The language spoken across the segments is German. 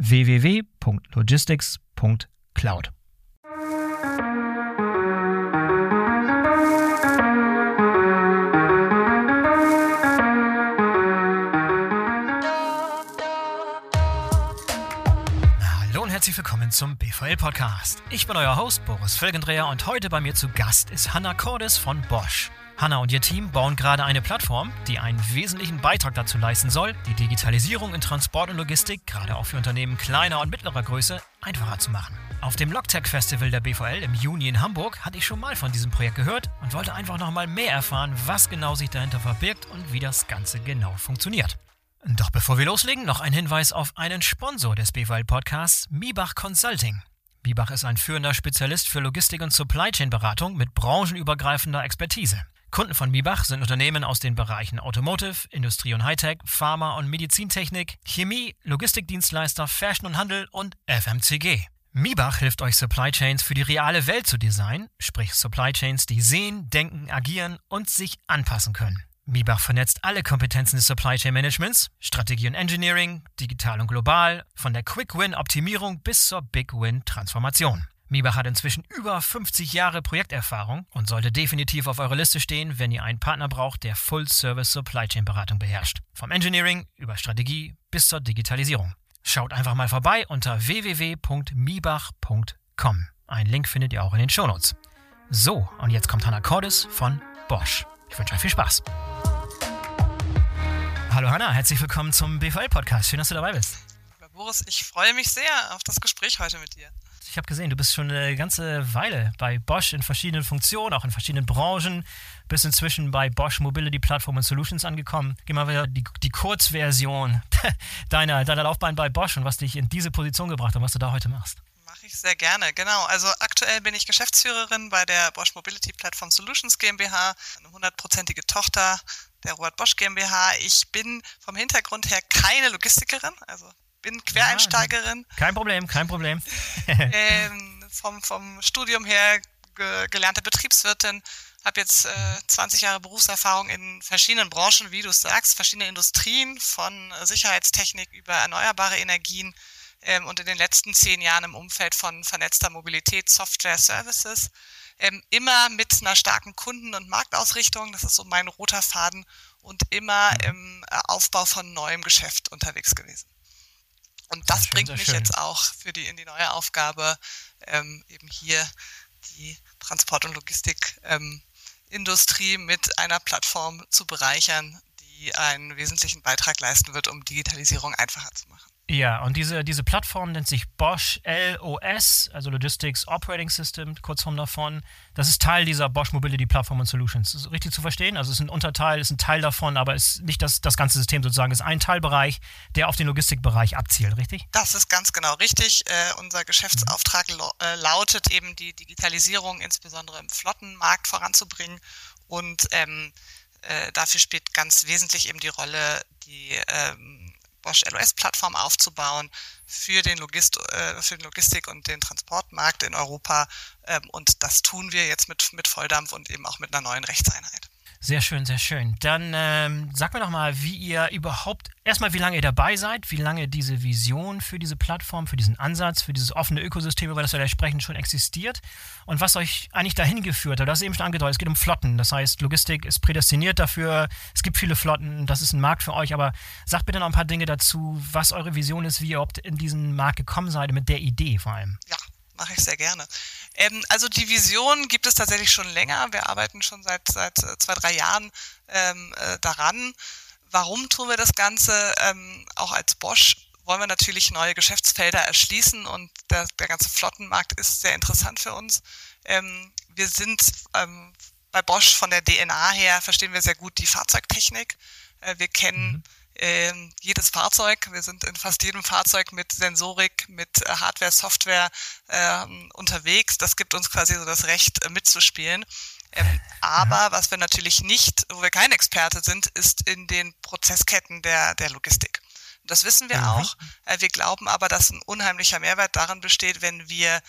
www.logistics.cloud. Hallo und herzlich willkommen zum BVL Podcast. Ich bin euer Host Boris Felgendreher und heute bei mir zu Gast ist Hanna Cordes von Bosch. Hanna und ihr Team bauen gerade eine Plattform, die einen wesentlichen Beitrag dazu leisten soll, die Digitalisierung in Transport und Logistik, gerade auch für Unternehmen kleiner und mittlerer Größe, einfacher zu machen. Auf dem Logtech Festival der BVL im Juni in Hamburg hatte ich schon mal von diesem Projekt gehört und wollte einfach noch mal mehr erfahren, was genau sich dahinter verbirgt und wie das Ganze genau funktioniert. Doch bevor wir loslegen, noch ein Hinweis auf einen Sponsor des BVL Podcasts, Mibach Consulting. Mibach ist ein führender Spezialist für Logistik und Supply Chain Beratung mit branchenübergreifender Expertise. Kunden von Mibach sind Unternehmen aus den Bereichen Automotive, Industrie und Hightech, Pharma und Medizintechnik, Chemie, Logistikdienstleister, Fashion und Handel und FMCG. Mibach hilft euch Supply Chains für die reale Welt zu designen, sprich Supply Chains, die sehen, denken, agieren und sich anpassen können. Mibach vernetzt alle Kompetenzen des Supply Chain Managements, Strategie und Engineering, digital und global, von der Quick Win Optimierung bis zur Big Win Transformation. Miebach hat inzwischen über 50 Jahre Projekterfahrung und sollte definitiv auf eurer Liste stehen, wenn ihr einen Partner braucht, der Full-Service Supply Chain Beratung beherrscht. Vom Engineering über Strategie bis zur Digitalisierung. Schaut einfach mal vorbei unter www.miebach.com. Einen Link findet ihr auch in den Shownotes. So, und jetzt kommt Hannah Cordes von Bosch. Ich wünsche euch viel Spaß. Hallo Hannah, herzlich willkommen zum BVL-Podcast. Schön, dass du dabei bist. Boris, ich freue mich sehr auf das Gespräch heute mit dir ich habe gesehen, du bist schon eine ganze Weile bei Bosch in verschiedenen Funktionen, auch in verschiedenen Branchen, bist inzwischen bei Bosch Mobility Platform and Solutions angekommen. Geh mal wieder die, die Kurzversion deiner, deiner Laufbahn bei Bosch und was dich in diese Position gebracht hat und was du da heute machst. Mache ich sehr gerne, genau. Also aktuell bin ich Geschäftsführerin bei der Bosch Mobility Platform Solutions GmbH, eine hundertprozentige Tochter der Robert Bosch GmbH. Ich bin vom Hintergrund her keine Logistikerin, also bin Quereinsteigerin. Ja, kein Problem, kein Problem. ähm, vom, vom Studium her ge gelernte Betriebswirtin, habe jetzt äh, 20 Jahre Berufserfahrung in verschiedenen Branchen, wie du sagst, verschiedene Industrien, von Sicherheitstechnik über erneuerbare Energien ähm, und in den letzten zehn Jahren im Umfeld von vernetzter Mobilität, Software, Services. Ähm, immer mit einer starken Kunden- und Marktausrichtung, das ist so mein roter Faden, und immer mhm. im äh, Aufbau von neuem Geschäft unterwegs gewesen. Und das schön, bringt mich jetzt auch für die in die neue Aufgabe, ähm, eben hier die Transport- und Logistikindustrie ähm, mit einer Plattform zu bereichern, die einen wesentlichen Beitrag leisten wird, um Digitalisierung einfacher zu machen. Ja, und diese, diese Plattform nennt sich Bosch LOS, also Logistics Operating System, Kurzform davon. Das ist Teil dieser Bosch Mobility Platform and Solutions. Das ist richtig zu verstehen? Also es ist ein Unterteil, ist ein Teil davon, aber es ist nicht das, das ganze System sozusagen. Es ist ein Teilbereich, der auf den Logistikbereich abzielt, richtig? Das ist ganz genau richtig. Äh, unser Geschäftsauftrag äh, lautet eben, die Digitalisierung insbesondere im Flottenmarkt voranzubringen. Und ähm, äh, dafür spielt ganz wesentlich eben die Rolle, die ähm, Bosch LOS-Plattform aufzubauen für den, Logist äh, für den Logistik- und den Transportmarkt in Europa. Ähm, und das tun wir jetzt mit, mit Volldampf und eben auch mit einer neuen Rechtseinheit. Sehr schön, sehr schön. Dann ähm, sag mir doch mal, wie ihr überhaupt, erstmal wie lange ihr dabei seid, wie lange diese Vision für diese Plattform, für diesen Ansatz, für dieses offene Ökosystem, über das wir da sprechen, schon existiert und was euch eigentlich dahin geführt hat. Du hast eben schon angedeutet, es geht um Flotten. Das heißt, Logistik ist prädestiniert dafür. Es gibt viele Flotten, das ist ein Markt für euch. Aber sagt bitte noch ein paar Dinge dazu, was eure Vision ist, wie ihr überhaupt in diesen Markt gekommen seid, mit der Idee vor allem. Ja, mache ich sehr gerne. Ähm, also die Vision gibt es tatsächlich schon länger. Wir arbeiten schon seit, seit äh, zwei, drei Jahren ähm, äh, daran. Warum tun wir das Ganze? Ähm, auch als Bosch wollen wir natürlich neue Geschäftsfelder erschließen und der, der ganze Flottenmarkt ist sehr interessant für uns. Ähm, wir sind ähm, bei Bosch von der DNA her, verstehen wir sehr gut die Fahrzeugtechnik. Äh, wir kennen mhm äh, jedes Fahrzeug. Wir sind in fast jedem Fahrzeug mit Sensorik, mit äh, Hardware, Software äh, unterwegs. Das gibt uns quasi so das Recht, äh, mitzuspielen. Ähm, aber was wir natürlich nicht, wo wir kein Experte sind, ist in den Prozessketten der, der Logistik. Das wissen wir mhm. auch. Äh, wir glauben aber, dass ein unheimlicher Mehrwert darin besteht, wenn wir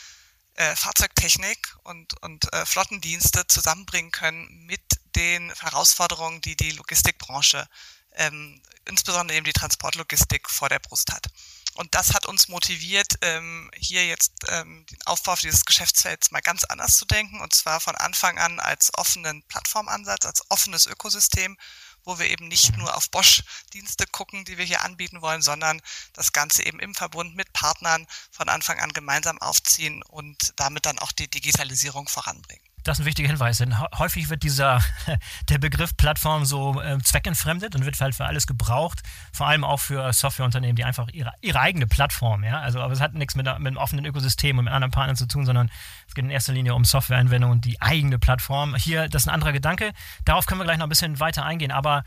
äh, Fahrzeugtechnik und, und äh, Flottendienste zusammenbringen können mit den Herausforderungen, die die Logistikbranche ähm, insbesondere eben die Transportlogistik vor der Brust hat. Und das hat uns motiviert, ähm, hier jetzt ähm, den Aufbau dieses Geschäftsfelds mal ganz anders zu denken, und zwar von Anfang an als offenen Plattformansatz, als offenes Ökosystem, wo wir eben nicht nur auf Bosch-Dienste gucken, die wir hier anbieten wollen, sondern das Ganze eben im Verbund mit Partnern von Anfang an gemeinsam aufziehen und damit dann auch die Digitalisierung voranbringen. Das ist ein wichtiger Hinweis, denn häufig wird dieser, der Begriff Plattform so äh, zweckentfremdet und wird halt für alles gebraucht, vor allem auch für Softwareunternehmen, die einfach ihre, ihre eigene Plattform, ja, also aber es hat nichts mit, mit einem offenen Ökosystem und mit anderen Partnern zu tun, sondern es geht in erster Linie um Softwareanwendungen und die eigene Plattform. Hier, das ist ein anderer Gedanke, darauf können wir gleich noch ein bisschen weiter eingehen, aber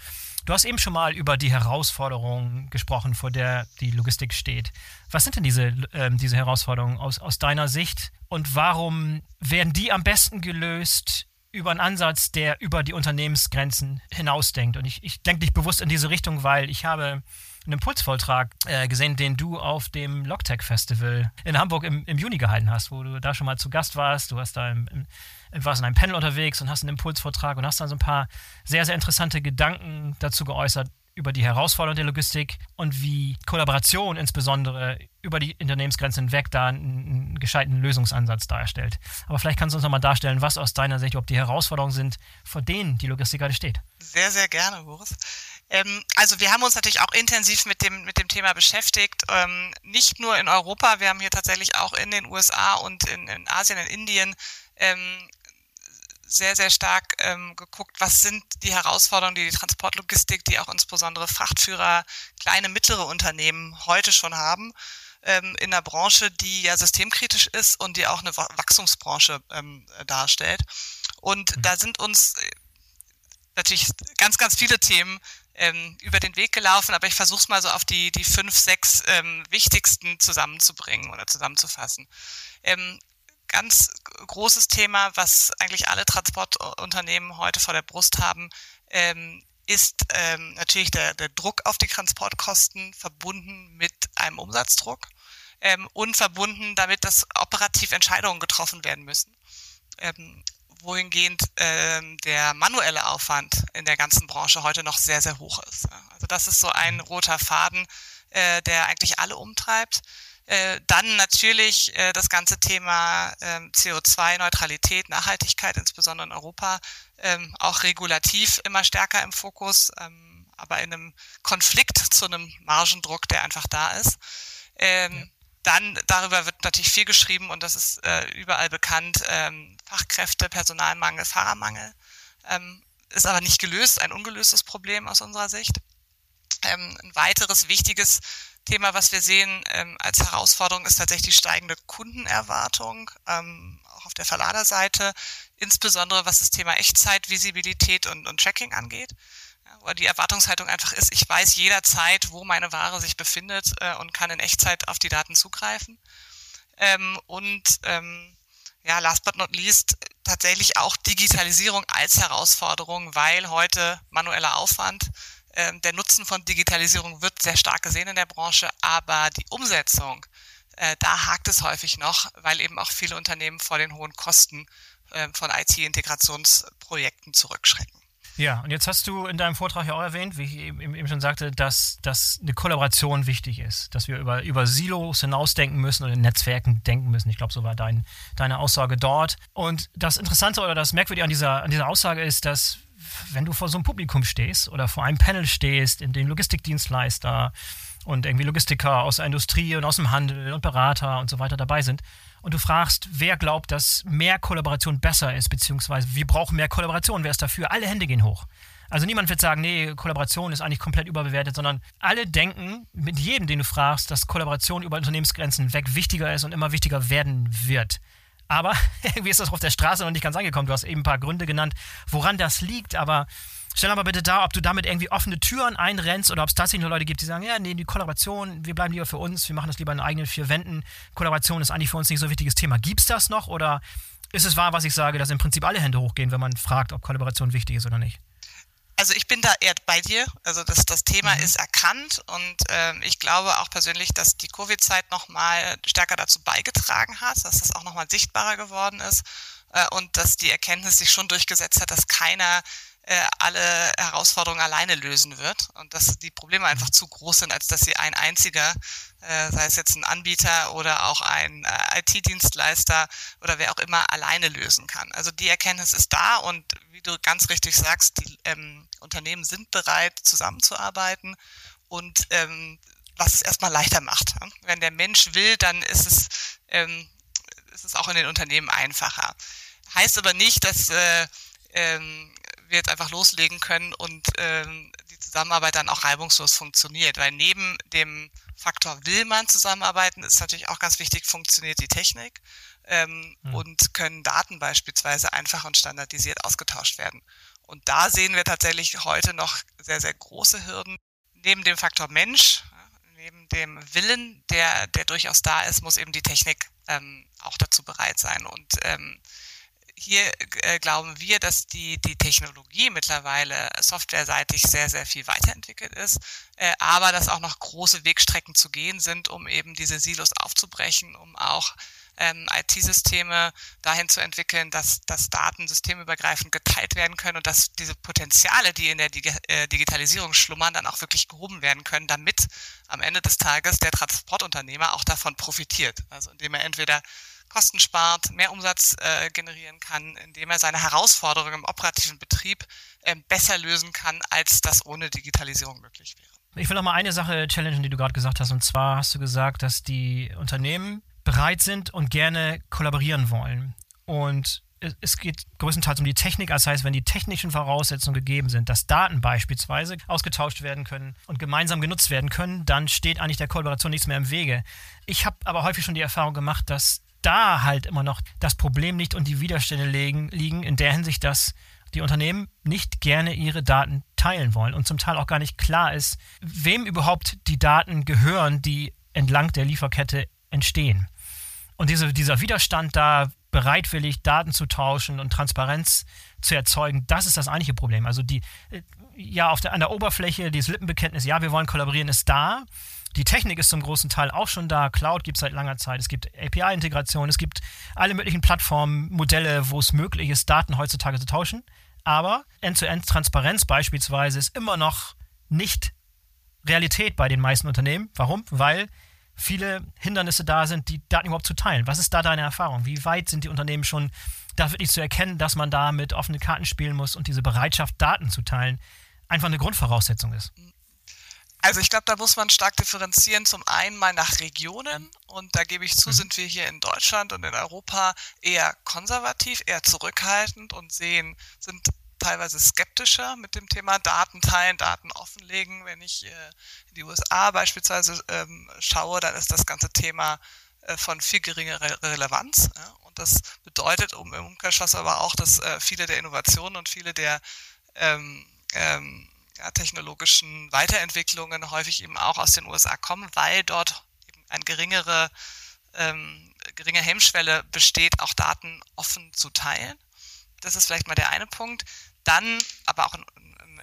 Du hast eben schon mal über die Herausforderungen gesprochen, vor der die Logistik steht. Was sind denn diese, äh, diese Herausforderungen aus, aus deiner Sicht und warum werden die am besten gelöst über einen Ansatz, der über die Unternehmensgrenzen hinausdenkt? Und ich, ich denke dich bewusst in diese Richtung, weil ich habe einen Impulsvortrag äh, gesehen, den du auf dem Logtech Festival in Hamburg im, im Juni gehalten hast, wo du da schon mal zu Gast warst. Du hast da im, im warst in einem Panel unterwegs und hast einen Impulsvortrag und hast dann so ein paar sehr, sehr interessante Gedanken dazu geäußert über die Herausforderungen der Logistik und wie Kollaboration insbesondere über die Unternehmensgrenzen hinweg da einen, gescheiten Lösungsansatz darstellt. Aber vielleicht kannst du uns nochmal darstellen, was aus deiner Sicht überhaupt die Herausforderungen sind, vor denen die Logistik gerade steht. Sehr, sehr gerne, Boris. Ähm, also wir haben uns natürlich auch intensiv mit dem, mit dem Thema beschäftigt, ähm, nicht nur in Europa, wir haben hier tatsächlich auch in den USA und in, in Asien, in Indien ähm, sehr, sehr stark ähm, geguckt, was sind die Herausforderungen, die die Transportlogistik, die auch insbesondere Frachtführer, kleine, mittlere Unternehmen heute schon haben ähm, in einer Branche, die ja systemkritisch ist und die auch eine Wachstumsbranche ähm, darstellt. Und mhm. da sind uns äh, natürlich ganz, ganz viele Themen ähm, über den Weg gelaufen, aber ich versuche es mal so auf die, die fünf, sechs ähm, wichtigsten zusammenzubringen oder zusammenzufassen. Ähm, ganz großes Thema, was eigentlich alle Transportunternehmen heute vor der Brust haben, ähm, ist ähm, natürlich der, der Druck auf die Transportkosten verbunden mit einem Umsatzdruck ähm, und verbunden damit, dass operativ Entscheidungen getroffen werden müssen. Ähm, wohingehend ähm, der manuelle Aufwand in der ganzen Branche heute noch sehr, sehr hoch ist. Also das ist so ein roter Faden, äh, der eigentlich alle umtreibt. Äh, dann natürlich äh, das ganze Thema ähm, CO2-Neutralität, Nachhaltigkeit, insbesondere in Europa, ähm, auch regulativ immer stärker im Fokus, ähm, aber in einem Konflikt zu einem Margendruck, der einfach da ist. Ähm, ja. Dann darüber wird natürlich viel geschrieben und das ist äh, überall bekannt. Fachkräfte, Personalmangel, Fahrermangel. Ist aber nicht gelöst, ein ungelöstes Problem aus unserer Sicht. Ein weiteres wichtiges Thema, was wir sehen ähm, als Herausforderung, ist tatsächlich die steigende Kundenerwartung, ähm, auch auf der Verladerseite, insbesondere was das Thema Echtzeit, Visibilität und, und Tracking angeht. Ja, wo die Erwartungshaltung einfach ist, ich weiß jederzeit, wo meine Ware sich befindet äh, und kann in Echtzeit auf die Daten zugreifen. Ähm, und ähm, ja, last but not least, tatsächlich auch Digitalisierung als Herausforderung, weil heute manueller Aufwand ähm, der Nutzen von Digitalisierung wird sehr stark gesehen in der Branche, aber die Umsetzung, äh, da hakt es häufig noch, weil eben auch viele Unternehmen vor den hohen Kosten äh, von IT-Integrationsprojekten zurückschrecken. Ja, und jetzt hast du in deinem Vortrag ja auch erwähnt, wie ich eben schon sagte, dass, dass eine Kollaboration wichtig ist, dass wir über, über Silos hinausdenken müssen oder in Netzwerken denken müssen. Ich glaube, so war dein, deine Aussage dort. Und das Interessante oder das Merkwürdige an dieser, an dieser Aussage ist, dass wenn du vor so einem Publikum stehst oder vor einem Panel stehst, in dem Logistikdienstleister und irgendwie Logistiker aus der Industrie und aus dem Handel und Berater und so weiter dabei sind und du fragst, wer glaubt, dass mehr Kollaboration besser ist, beziehungsweise wir brauchen mehr Kollaboration, wer ist dafür? Alle Hände gehen hoch. Also niemand wird sagen, nee, Kollaboration ist eigentlich komplett überbewertet, sondern alle denken, mit jedem, den du fragst, dass Kollaboration über Unternehmensgrenzen weg wichtiger ist und immer wichtiger werden wird. Aber irgendwie ist das auf der Straße noch nicht ganz angekommen. Du hast eben ein paar Gründe genannt, woran das liegt. Aber stell aber bitte da, ob du damit irgendwie offene Türen einrennst oder ob es tatsächlich nur Leute gibt, die sagen, ja, nee, die Kollaboration, wir bleiben lieber für uns, wir machen das lieber in eigenen vier Wänden. Kollaboration ist eigentlich für uns nicht so ein wichtiges Thema. Gibt es das noch oder ist es wahr, was ich sage, dass im Prinzip alle Hände hochgehen, wenn man fragt, ob Kollaboration wichtig ist oder nicht? Also ich bin da eher bei dir. Also das, das Thema mhm. ist erkannt und ähm, ich glaube auch persönlich, dass die Covid-Zeit nochmal stärker dazu beigetragen hat, dass das auch nochmal sichtbarer geworden ist äh, und dass die Erkenntnis sich schon durchgesetzt hat, dass keiner äh, alle Herausforderungen alleine lösen wird und dass die Probleme einfach zu groß sind, als dass sie ein einziger, äh, sei es jetzt ein Anbieter oder auch ein äh, IT-Dienstleister oder wer auch immer, alleine lösen kann. Also die Erkenntnis ist da und wie du ganz richtig sagst, die ähm, Unternehmen sind bereit, zusammenzuarbeiten und ähm, was es erstmal leichter macht. Wenn der Mensch will, dann ist es, ähm, ist es auch in den Unternehmen einfacher. Heißt aber nicht, dass äh, ähm, wir jetzt einfach loslegen können und ähm, die Zusammenarbeit dann auch reibungslos funktioniert. Weil neben dem Faktor will man zusammenarbeiten, ist natürlich auch ganz wichtig, funktioniert die Technik ähm, mhm. und können Daten beispielsweise einfach und standardisiert ausgetauscht werden. Und da sehen wir tatsächlich heute noch sehr, sehr große Hürden. Neben dem Faktor Mensch, neben dem Willen, der, der durchaus da ist, muss eben die Technik ähm, auch dazu bereit sein. Und ähm, hier äh, glauben wir, dass die, die Technologie mittlerweile softwareseitig sehr, sehr viel weiterentwickelt ist, äh, aber dass auch noch große Wegstrecken zu gehen sind, um eben diese Silos aufzubrechen, um auch ähm, IT-Systeme dahin zu entwickeln, dass, dass Daten systemübergreifend geteilt werden können und dass diese Potenziale, die in der Dig äh, Digitalisierung schlummern, dann auch wirklich gehoben werden können, damit am Ende des Tages der Transportunternehmer auch davon profitiert. Also indem er entweder Kosten spart, mehr Umsatz äh, generieren kann, indem er seine Herausforderungen im operativen Betrieb äh, besser lösen kann, als das ohne Digitalisierung möglich wäre. Ich will noch mal eine Sache challengen, die du gerade gesagt hast. Und zwar hast du gesagt, dass die Unternehmen bereit sind und gerne kollaborieren wollen. Und es geht größtenteils um die Technik, das heißt, wenn die technischen Voraussetzungen gegeben sind, dass Daten beispielsweise ausgetauscht werden können und gemeinsam genutzt werden können, dann steht eigentlich der Kollaboration nichts mehr im Wege. Ich habe aber häufig schon die Erfahrung gemacht, dass da halt immer noch das Problem liegt und die Widerstände liegen, liegen in der Hinsicht, dass die Unternehmen nicht gerne ihre Daten teilen wollen und zum Teil auch gar nicht klar ist, wem überhaupt die Daten gehören, die entlang der Lieferkette entstehen. Und diese, dieser Widerstand da, bereitwillig Daten zu tauschen und Transparenz zu erzeugen, das ist das eigentliche Problem. Also die, äh, ja, auf der, an der Oberfläche, dieses Lippenbekenntnis, ja, wir wollen kollaborieren, ist da. Die Technik ist zum großen Teil auch schon da. Cloud gibt es seit langer Zeit. Es gibt API-Integration. Es gibt alle möglichen Plattformen, Modelle, wo es möglich ist, Daten heutzutage zu tauschen. Aber End-to-End-Transparenz beispielsweise ist immer noch nicht Realität bei den meisten Unternehmen. Warum? Weil viele Hindernisse da sind, die Daten überhaupt zu teilen. Was ist da deine Erfahrung? Wie weit sind die Unternehmen schon, da wirklich zu erkennen, dass man da mit offenen Karten spielen muss und diese Bereitschaft, Daten zu teilen, einfach eine Grundvoraussetzung ist? Also ich glaube, da muss man stark differenzieren. Zum einen mal nach Regionen und da gebe ich zu, mhm. sind wir hier in Deutschland und in Europa eher konservativ, eher zurückhaltend und sehen, sind teilweise skeptischer mit dem Thema Daten teilen, Daten offenlegen. Wenn ich äh, in die USA beispielsweise ähm, schaue, dann ist das ganze Thema äh, von viel geringerer Relevanz. Ja? Und das bedeutet um, im Umkehrschluss aber auch, dass äh, viele der Innovationen und viele der ähm, ähm, ja, technologischen Weiterentwicklungen häufig eben auch aus den USA kommen, weil dort eben ein geringere, ähm, geringe Hemmschwelle besteht, auch Daten offen zu teilen. Das ist vielleicht mal der eine Punkt. Dann, aber auch in,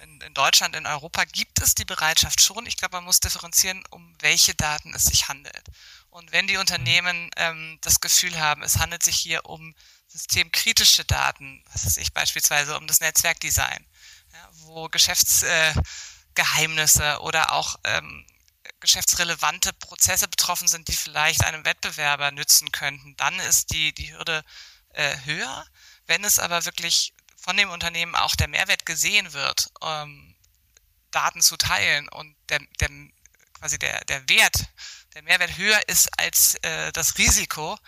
in, in Deutschland, in Europa gibt es die Bereitschaft schon. Ich glaube, man muss differenzieren, um welche Daten es sich handelt. Und wenn die Unternehmen ähm, das Gefühl haben, es handelt sich hier um systemkritische Daten, was weiß ich beispielsweise um das Netzwerkdesign, ja, wo Geschäftsgeheimnisse äh, oder auch ähm, geschäftsrelevante Prozesse betroffen sind, die vielleicht einem Wettbewerber nützen könnten, dann ist die, die Hürde äh, höher. Wenn es aber wirklich von dem Unternehmen auch der Mehrwert gesehen wird, ähm, Daten zu teilen und der, der, quasi der, der Wert, der Mehrwert höher ist als äh, das Risiko,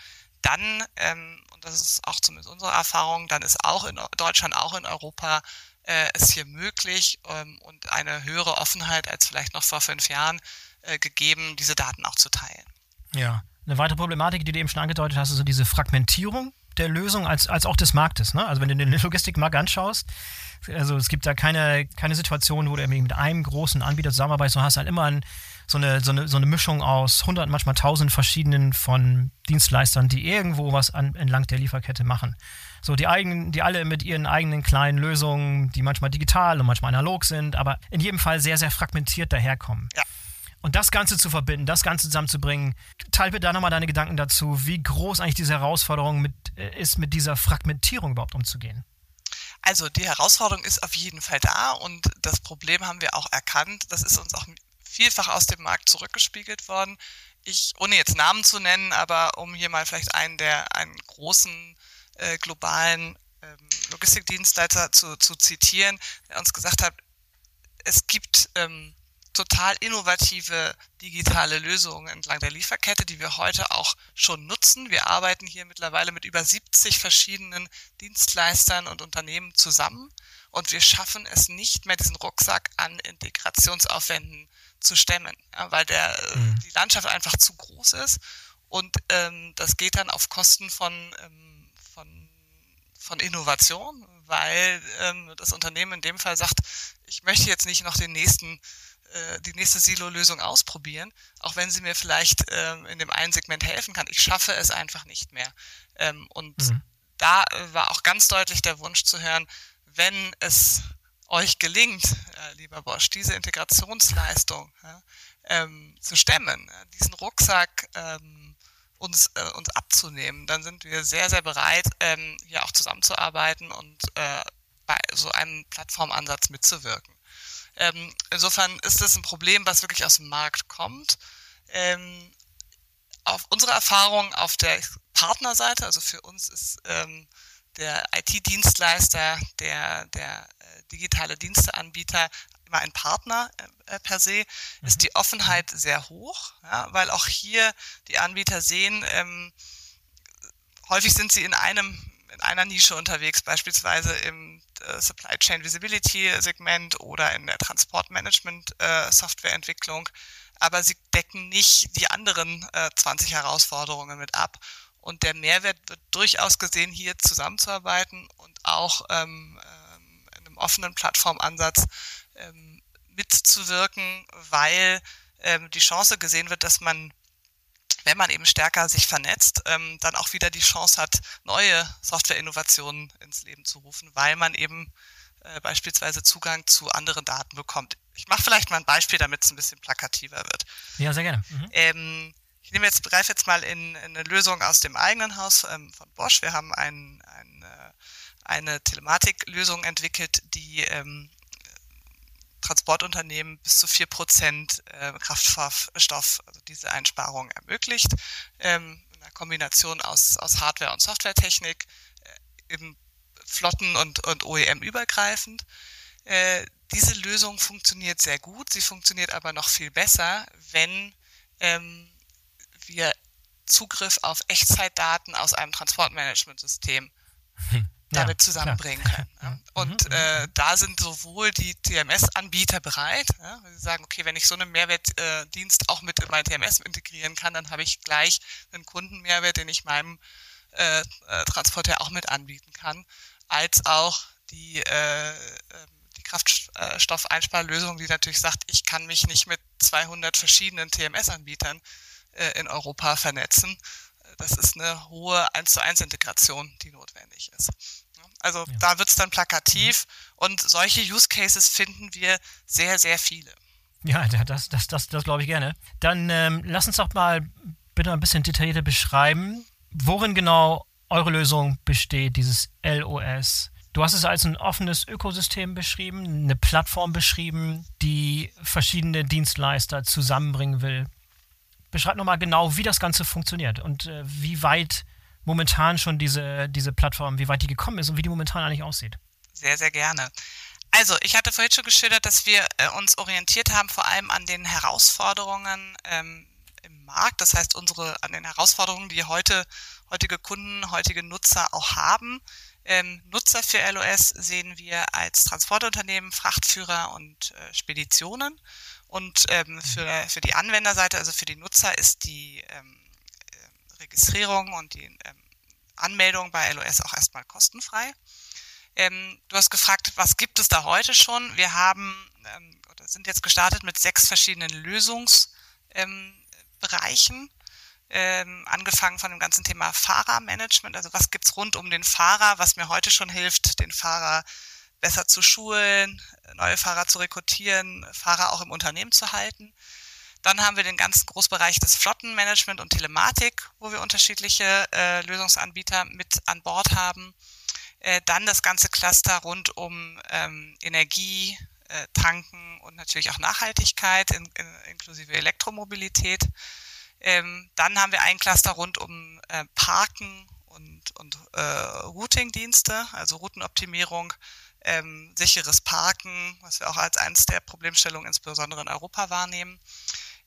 dann, ähm, und das ist auch zumindest unsere Erfahrung, dann ist auch in Deutschland, auch in Europa äh, ist hier möglich ähm, und eine höhere Offenheit als vielleicht noch vor fünf Jahren äh, gegeben, diese Daten auch zu teilen. Ja, eine weitere Problematik, die du eben schon angedeutet hast, ist so diese Fragmentierung der Lösung als, als auch des Marktes. Ne? Also wenn du den Logistikmarkt anschaust, also es gibt da keine, keine Situation, wo du mit einem großen Anbieter zusammenarbeitest, sondern hast halt immer ein, so, eine, so, eine, so eine Mischung aus hundert, manchmal tausend verschiedenen von Dienstleistern, die irgendwo was an, entlang der Lieferkette machen. So, die eigenen, die alle mit ihren eigenen kleinen Lösungen, die manchmal digital und manchmal analog sind, aber in jedem Fall sehr, sehr fragmentiert daherkommen. Ja. Und das Ganze zu verbinden, das Ganze zusammenzubringen, teil bitte da nochmal deine Gedanken dazu, wie groß eigentlich diese Herausforderung mit, äh, ist, mit dieser Fragmentierung überhaupt umzugehen. Also die Herausforderung ist auf jeden Fall da und das Problem haben wir auch erkannt. Das ist uns auch vielfach aus dem Markt zurückgespiegelt worden. Ich, ohne jetzt Namen zu nennen, aber um hier mal vielleicht einen der einen großen äh, globalen ähm, Logistikdienstleister zu, zu zitieren, der uns gesagt hat, es gibt ähm, total innovative digitale Lösungen entlang der Lieferkette, die wir heute auch schon nutzen. Wir arbeiten hier mittlerweile mit über 70 verschiedenen Dienstleistern und Unternehmen zusammen und wir schaffen es nicht mehr, diesen Rucksack an Integrationsaufwänden zu stemmen, ja, weil der, mhm. die Landschaft einfach zu groß ist und ähm, das geht dann auf Kosten von, ähm, von, von Innovation, weil ähm, das Unternehmen in dem Fall sagt, ich möchte jetzt nicht noch den nächsten äh, die nächste Silo-Lösung ausprobieren, auch wenn sie mir vielleicht ähm, in dem einen Segment helfen kann. Ich schaffe es einfach nicht mehr. Ähm, und mhm. da äh, war auch ganz deutlich der Wunsch zu hören, wenn es euch gelingt, äh, lieber Bosch, diese Integrationsleistung ja, ähm, zu stemmen, diesen Rucksack ähm, uns, äh, uns abzunehmen, dann sind wir sehr, sehr bereit, ähm, hier auch zusammenzuarbeiten und äh, bei so einem Plattformansatz mitzuwirken. Ähm, insofern ist das ein Problem, was wirklich aus dem Markt kommt. Ähm, auf unsere Erfahrung auf der Partnerseite, also für uns ist ähm, der IT-Dienstleister, der, der digitale Diensteanbieter immer ein Partner äh, per se, ist die Offenheit sehr hoch, ja, weil auch hier die Anbieter sehen, ähm, häufig sind sie in einem in einer Nische unterwegs, beispielsweise im äh, Supply Chain Visibility Segment oder in der Transportmanagement äh, Softwareentwicklung, aber sie decken nicht die anderen äh, 20 Herausforderungen mit ab. Und der Mehrwert wird durchaus gesehen, hier zusammenzuarbeiten und auch ähm, in einem offenen Plattformansatz ähm, mitzuwirken, weil ähm, die Chance gesehen wird, dass man wenn man eben stärker sich vernetzt, ähm, dann auch wieder die Chance hat, neue Software-Innovationen ins Leben zu rufen, weil man eben äh, beispielsweise Zugang zu anderen Daten bekommt. Ich mache vielleicht mal ein Beispiel, damit es ein bisschen plakativer wird. Ja, sehr gerne. Mhm. Ähm, ich nehme jetzt, greife jetzt mal in, in, eine Lösung aus dem eigenen Haus ähm, von Bosch. Wir haben ein, ein, äh, eine Telematiklösung entwickelt, die ähm, Transportunternehmen bis zu vier Prozent äh, Kraftstoff, also diese Einsparung ermöglicht, ähm, in einer Kombination aus, aus Hardware- und Softwaretechnik, äh, im Flotten- und, und OEM-übergreifend. Äh, diese Lösung funktioniert sehr gut, sie funktioniert aber noch viel besser, wenn ähm, wir Zugriff auf Echtzeitdaten aus einem Transportmanagementsystem damit ja, zusammenbringen klar. können. Und mhm. äh, da sind sowohl die TMS-Anbieter bereit, ja, sie sagen, okay, wenn ich so einen Mehrwertdienst äh, auch mit in mein TMS integrieren kann, dann habe ich gleich einen Kundenmehrwert, den ich meinem äh, äh Transporteur auch mit anbieten kann, als auch die, äh, ähm, die Kraftstoffeinsparlösung, die natürlich sagt, ich kann mich nicht mit 200 verschiedenen TMS-Anbietern äh, in Europa vernetzen. Das ist eine hohe 1 zu 1 Integration, die notwendig ist. Also ja. da wird es dann plakativ und solche Use Cases finden wir sehr, sehr viele. Ja, das, das, das, das glaube ich gerne. Dann ähm, lass uns doch mal bitte ein bisschen detaillierter beschreiben, worin genau eure Lösung besteht, dieses LOS. Du hast es als ein offenes Ökosystem beschrieben, eine Plattform beschrieben, die verschiedene Dienstleister zusammenbringen will. Beschreib nochmal genau, wie das Ganze funktioniert und äh, wie weit momentan schon diese, diese Plattform, wie weit die gekommen ist und wie die momentan eigentlich aussieht. Sehr, sehr gerne. Also, ich hatte vorhin schon geschildert, dass wir äh, uns orientiert haben, vor allem an den Herausforderungen ähm, im Markt. Das heißt, unsere, an den Herausforderungen, die heute, heutige Kunden, heutige Nutzer auch haben. Ähm, Nutzer für LOS sehen wir als Transportunternehmen, Frachtführer und äh, Speditionen. Und ähm, für, für die Anwenderseite, also für die Nutzer, ist die ähm, äh, Registrierung und die ähm, Anmeldung bei LOS auch erstmal kostenfrei. Ähm, du hast gefragt, was gibt es da heute schon? Wir haben ähm, oder sind jetzt gestartet mit sechs verschiedenen Lösungsbereichen. Ähm, angefangen von dem ganzen Thema Fahrermanagement, also was gibt's rund um den Fahrer, was mir heute schon hilft, den Fahrer besser zu schulen, neue Fahrer zu rekrutieren, Fahrer auch im Unternehmen zu halten. Dann haben wir den ganzen Großbereich des Flottenmanagement und Telematik, wo wir unterschiedliche äh, Lösungsanbieter mit an Bord haben. Äh, dann das ganze Cluster rund um ähm, Energie, äh, Tanken und natürlich auch Nachhaltigkeit, in, in, inklusive Elektromobilität. Ähm, dann haben wir ein Cluster rund um äh, Parken und, und äh, Routing-Dienste, also Routenoptimierung, ähm, sicheres Parken, was wir auch als eines der Problemstellungen insbesondere in Europa wahrnehmen.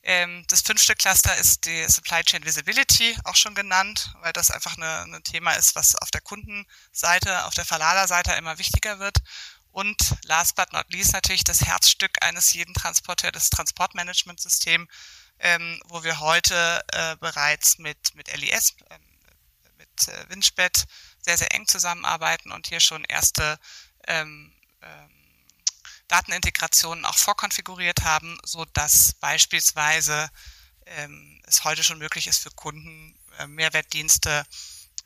Ähm, das fünfte Cluster ist die Supply Chain Visibility, auch schon genannt, weil das einfach ein Thema ist, was auf der Kundenseite, auf der Verladerseite immer wichtiger wird. Und last but not least natürlich das Herzstück eines jeden Transporteurs, das Transportmanagementsystem, ähm, wo wir heute äh, bereits mit, mit LIS, äh, äh, Winchbed sehr, sehr eng zusammenarbeiten und hier schon erste ähm, ähm, Datenintegrationen auch vorkonfiguriert haben, so dass beispielsweise ähm, es heute schon möglich ist für Kunden äh, Mehrwertdienste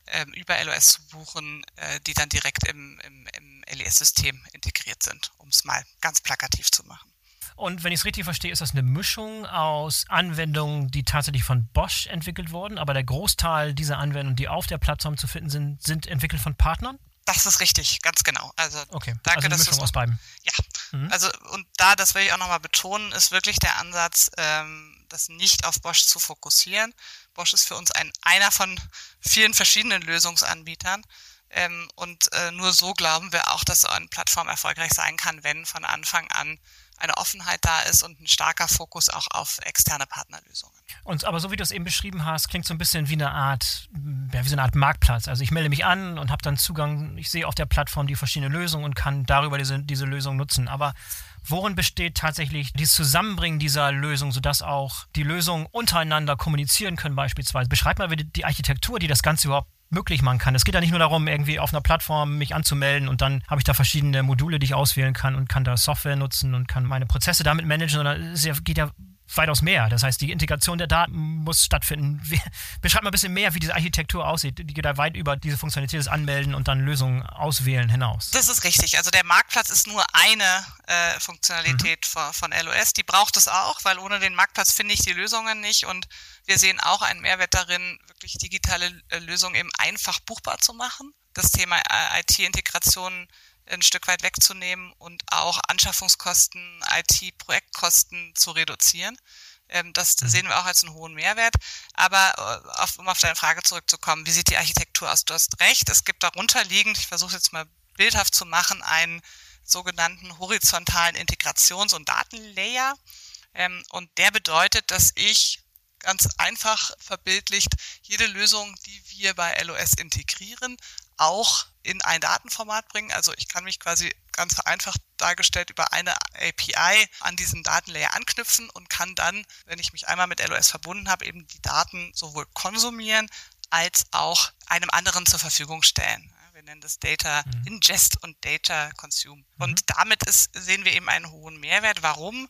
äh, über LOS zu buchen, äh, die dann direkt im, im, im LES-System integriert sind, um es mal ganz plakativ zu machen. Und wenn ich es richtig verstehe, ist das eine Mischung aus Anwendungen, die tatsächlich von Bosch entwickelt wurden, aber der Großteil dieser Anwendungen, die auf der Plattform zu finden sind, sind entwickelt von Partnern? Das ist richtig, ganz genau. Also okay. danke, also eine Mischung aus beiden. Ja, mhm. also und da, das will ich auch nochmal betonen, ist wirklich der Ansatz, ähm, das nicht auf Bosch zu fokussieren. Bosch ist für uns ein einer von vielen verschiedenen Lösungsanbietern. Ähm, und äh, nur so glauben wir auch, dass so eine Plattform erfolgreich sein kann, wenn von Anfang an eine Offenheit da ist und ein starker Fokus auch auf externe Partnerlösungen. Und aber so wie du es eben beschrieben hast, klingt so ein bisschen wie eine Art, ja, wie so eine Art Marktplatz. Also ich melde mich an und habe dann Zugang, ich sehe auf der Plattform die verschiedenen Lösungen und kann darüber diese, diese Lösung nutzen. Aber worin besteht tatsächlich dieses Zusammenbringen dieser Lösung, sodass auch die Lösungen untereinander kommunizieren können beispielsweise? Beschreib mal die Architektur, die das Ganze überhaupt möglich machen kann. Es geht ja nicht nur darum, irgendwie auf einer Plattform mich anzumelden und dann habe ich da verschiedene Module, die ich auswählen kann und kann da Software nutzen und kann meine Prozesse damit managen, sondern es geht ja weitaus mehr. Das heißt, die Integration der Daten muss stattfinden. Beschreib mal ein bisschen mehr, wie diese Architektur aussieht. Die geht da weit über diese Funktionalität des Anmelden und dann Lösungen auswählen hinaus. Das ist richtig. Also der Marktplatz ist nur eine äh, Funktionalität mhm. von, von LOS. Die braucht es auch, weil ohne den Marktplatz finde ich die Lösungen nicht und wir sehen auch einen Mehrwert darin, wirklich digitale äh, Lösungen eben einfach buchbar zu machen. Das Thema äh, IT-Integration ein Stück weit wegzunehmen und auch Anschaffungskosten, IT-Projektkosten zu reduzieren. Ähm, das mhm. sehen wir auch als einen hohen Mehrwert. Aber äh, um auf deine Frage zurückzukommen, wie sieht die Architektur aus? Du hast recht, es gibt darunter liegend, ich versuche jetzt mal bildhaft zu machen, einen sogenannten horizontalen Integrations- und Datenlayer. Ähm, und der bedeutet, dass ich ganz einfach verbildlicht, jede Lösung, die wir bei LOS integrieren, auch in ein Datenformat bringen. Also ich kann mich quasi ganz vereinfacht dargestellt über eine API an diesen Datenlayer anknüpfen und kann dann, wenn ich mich einmal mit LOS verbunden habe, eben die Daten sowohl konsumieren als auch einem anderen zur Verfügung stellen. Wir nennen das Data mhm. Ingest und Data Consume. Mhm. Und damit ist, sehen wir eben einen hohen Mehrwert. Warum?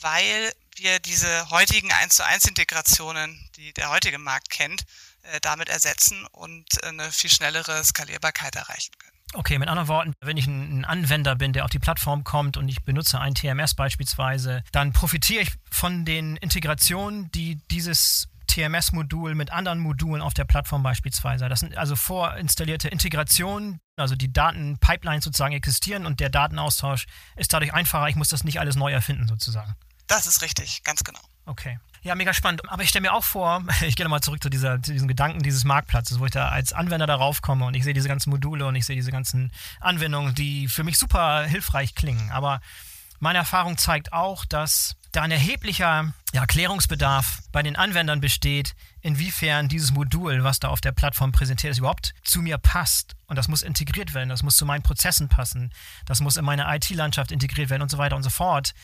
Weil wir diese heutigen 1 zu 1 Integrationen, die der heutige Markt kennt, äh, damit ersetzen und eine viel schnellere Skalierbarkeit erreichen können. Okay, mit anderen Worten, wenn ich ein Anwender bin, der auf die Plattform kommt und ich benutze ein TMS beispielsweise, dann profitiere ich von den Integrationen, die dieses TMS-Modul mit anderen Modulen auf der Plattform beispielsweise. Das sind also vorinstallierte Integrationen, also die Datenpipelines sozusagen existieren und der Datenaustausch ist dadurch einfacher. Ich muss das nicht alles neu erfinden sozusagen. Das ist richtig, ganz genau. Okay. Ja, mega spannend. Aber ich stelle mir auch vor, ich gehe nochmal zurück zu, dieser, zu diesem Gedanken dieses Marktplatzes, wo ich da als Anwender darauf komme und ich sehe diese ganzen Module und ich sehe diese ganzen Anwendungen, die für mich super hilfreich klingen. Aber meine Erfahrung zeigt auch, dass da ein erheblicher ja, Klärungsbedarf bei den Anwendern besteht, inwiefern dieses Modul, was da auf der Plattform präsentiert ist, überhaupt zu mir passt. Und das muss integriert werden, das muss zu meinen Prozessen passen, das muss in meine IT-Landschaft integriert werden und so weiter und so fort.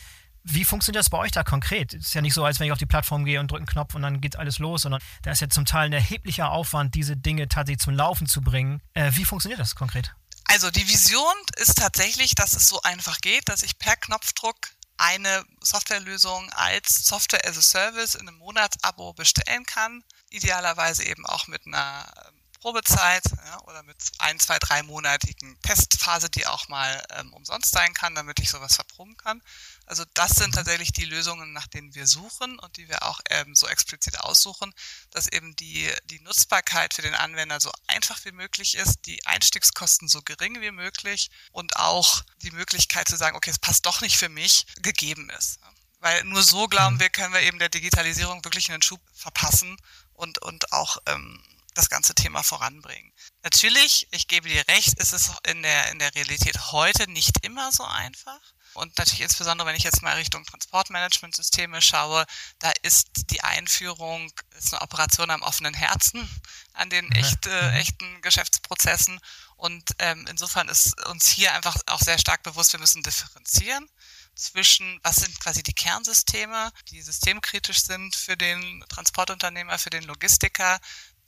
Wie funktioniert das bei euch da konkret? Es ist ja nicht so, als wenn ich auf die Plattform gehe und drücke einen Knopf und dann geht alles los, sondern da ist ja zum Teil ein erheblicher Aufwand, diese Dinge tatsächlich zum Laufen zu bringen. Äh, wie funktioniert das konkret? Also die Vision ist tatsächlich, dass es so einfach geht, dass ich per Knopfdruck eine Softwarelösung als Software as a Service in einem Monatsabo bestellen kann. Idealerweise eben auch mit einer Probezeit ja, oder mit ein, zwei, drei monatigen Testphase, die auch mal ähm, umsonst sein kann, damit ich sowas verproben kann. Also das sind tatsächlich die Lösungen, nach denen wir suchen und die wir auch ähm, so explizit aussuchen, dass eben die, die Nutzbarkeit für den Anwender so einfach wie möglich ist, die Einstiegskosten so gering wie möglich und auch die Möglichkeit zu sagen, okay, es passt doch nicht für mich, gegeben ist. Weil nur so, glauben mhm. wir, können wir eben der Digitalisierung wirklich einen Schub verpassen und, und auch ähm, das ganze Thema voranbringen. Natürlich, ich gebe dir recht, ist es in der, in der Realität heute nicht immer so einfach. Und natürlich insbesondere, wenn ich jetzt mal Richtung Transportmanagementsysteme schaue, da ist die Einführung ist eine Operation am offenen Herzen an den echt, äh, mhm. echten Geschäftsprozessen. Und ähm, insofern ist uns hier einfach auch sehr stark bewusst, wir müssen differenzieren zwischen, was sind quasi die Kernsysteme, die systemkritisch sind für den Transportunternehmer, für den Logistiker,